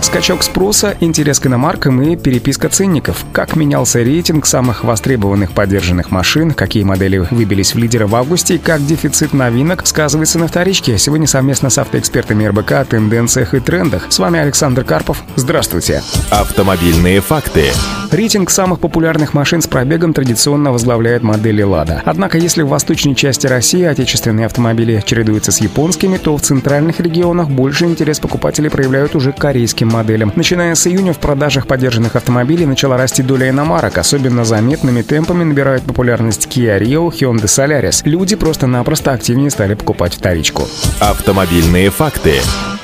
Скачок спроса, интерес к иномаркам и переписка ценников. Как менялся рейтинг самых востребованных поддержанных машин, какие модели выбились в лидеры в августе и как дефицит новинок сказывается на вторичке. Сегодня совместно с автоэкспертами РБК о тенденциях и трендах. С вами Александр Карпов. Здравствуйте. Автомобильные факты. Рейтинг самых популярных машин с пробегом традиционно возглавляет модели «Лада». Однако, если в восточной части России отечественные автомобили чередуются с японскими, то в центральных регионах больше интерес покупателей проявляют уже к корейским моделям. Начиная с июня в продажах поддержанных автомобилей начала расти доля иномарок. Особенно заметными темпами набирают популярность Kia Rio, Hyundai Solaris. Люди просто-напросто активнее стали покупать вторичку. Автомобильные факты.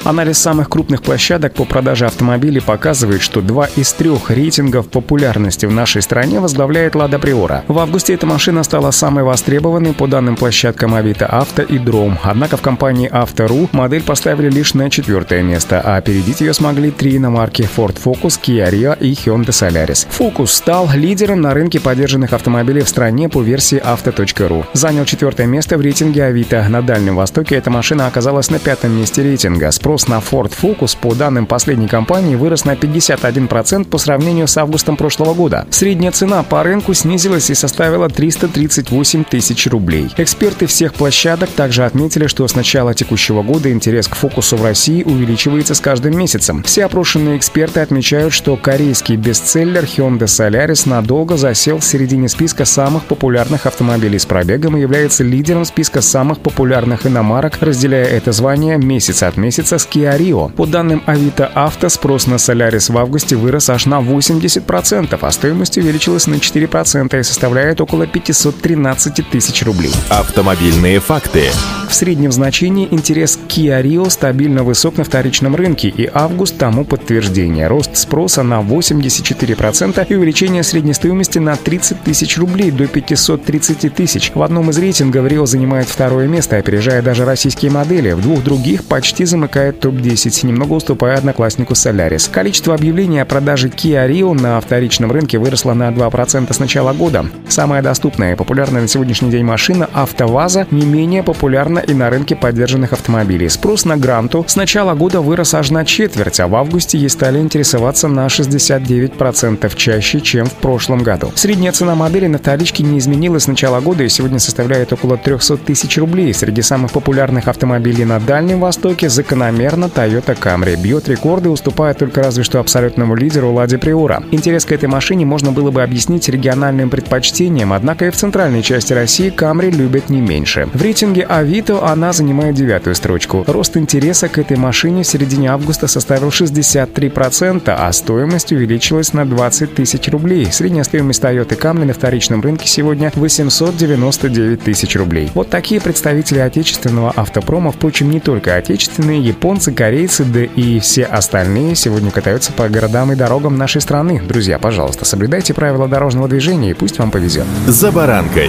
Анализ самых крупных площадок по продаже автомобилей показывает, что два из трех рейтингов популярности в нашей стране возглавляет «Лада Приора». В августе эта машина стала самой востребованной по данным площадкам Авито Авто и Дром. Однако в компании Авто.ру модель поставили лишь на четвертое место, а опередить ее смогли три иномарки Ford Focus, Kia Rio и Hyundai Solaris. Focus стал лидером на рынке поддержанных автомобилей в стране по версии Авто.ру. Занял четвертое место в рейтинге Авито. На Дальнем Востоке эта машина оказалась на пятом месте рейтинга. Спрос Спрос на Ford Focus по данным последней компании вырос на 51% по сравнению с августом прошлого года. Средняя цена по рынку снизилась и составила 338 тысяч рублей. Эксперты всех площадок также отметили, что с начала текущего года интерес к фокусу в России увеличивается с каждым месяцем. Все опрошенные эксперты отмечают, что корейский бестселлер Hyundai Solaris надолго засел в середине списка самых популярных автомобилей с пробегом и является лидером списка самых популярных иномарок, разделяя это звание месяц от месяца Kia Rio. По данным Авито Авто, спрос на Solaris в августе вырос аж на 80%, а стоимость увеличилась на 4% и составляет около 513 тысяч рублей. Автомобильные факты. В среднем значении интерес к Kia Rio стабильно высок на вторичном рынке, и август тому подтверждение. Рост спроса на 84% и увеличение средней стоимости на 30 тысяч рублей до 530 тысяч. В одном из рейтингов Rio занимает второе место, опережая даже российские модели. В двух других почти замыкает топ-10, немного уступая однокласснику Solaris. Количество объявлений о продаже Kia Rio на вторичном рынке выросло на 2% с начала года. Самая доступная и популярная на сегодняшний день машина АвтоВАЗа не менее популярна и на рынке поддержанных автомобилей. Спрос на Гранту с начала года вырос аж на четверть, а в августе ей стали интересоваться на 69% чаще, чем в прошлом году. Средняя цена модели на вторичке не изменилась с начала года и сегодня составляет около 300 тысяч рублей. Среди самых популярных автомобилей на Дальнем Востоке закономерно Toyota Camry. Бьет рекорды, уступая только разве что абсолютному лидеру Ладе Приора. Интерес к этой машине можно было бы объяснить региональным предпочтением, однако и в центральной части России Camry любят не меньше. В рейтинге Авито она занимает девятую строчку. Рост интереса к этой машине в середине августа составил 63%, а стоимость увеличилась на 20 тысяч рублей. Средняя стоимость Toyota Camry на вторичном рынке сегодня 899 тысяч рублей. Вот такие представители отечественного автопрома, впрочем, не только отечественные, японцы, корейцы, да и все остальные сегодня катаются по городам и дорогам нашей страны. Друзья, пожалуйста, соблюдайте правила дорожного движения и пусть вам повезет. За баранкой.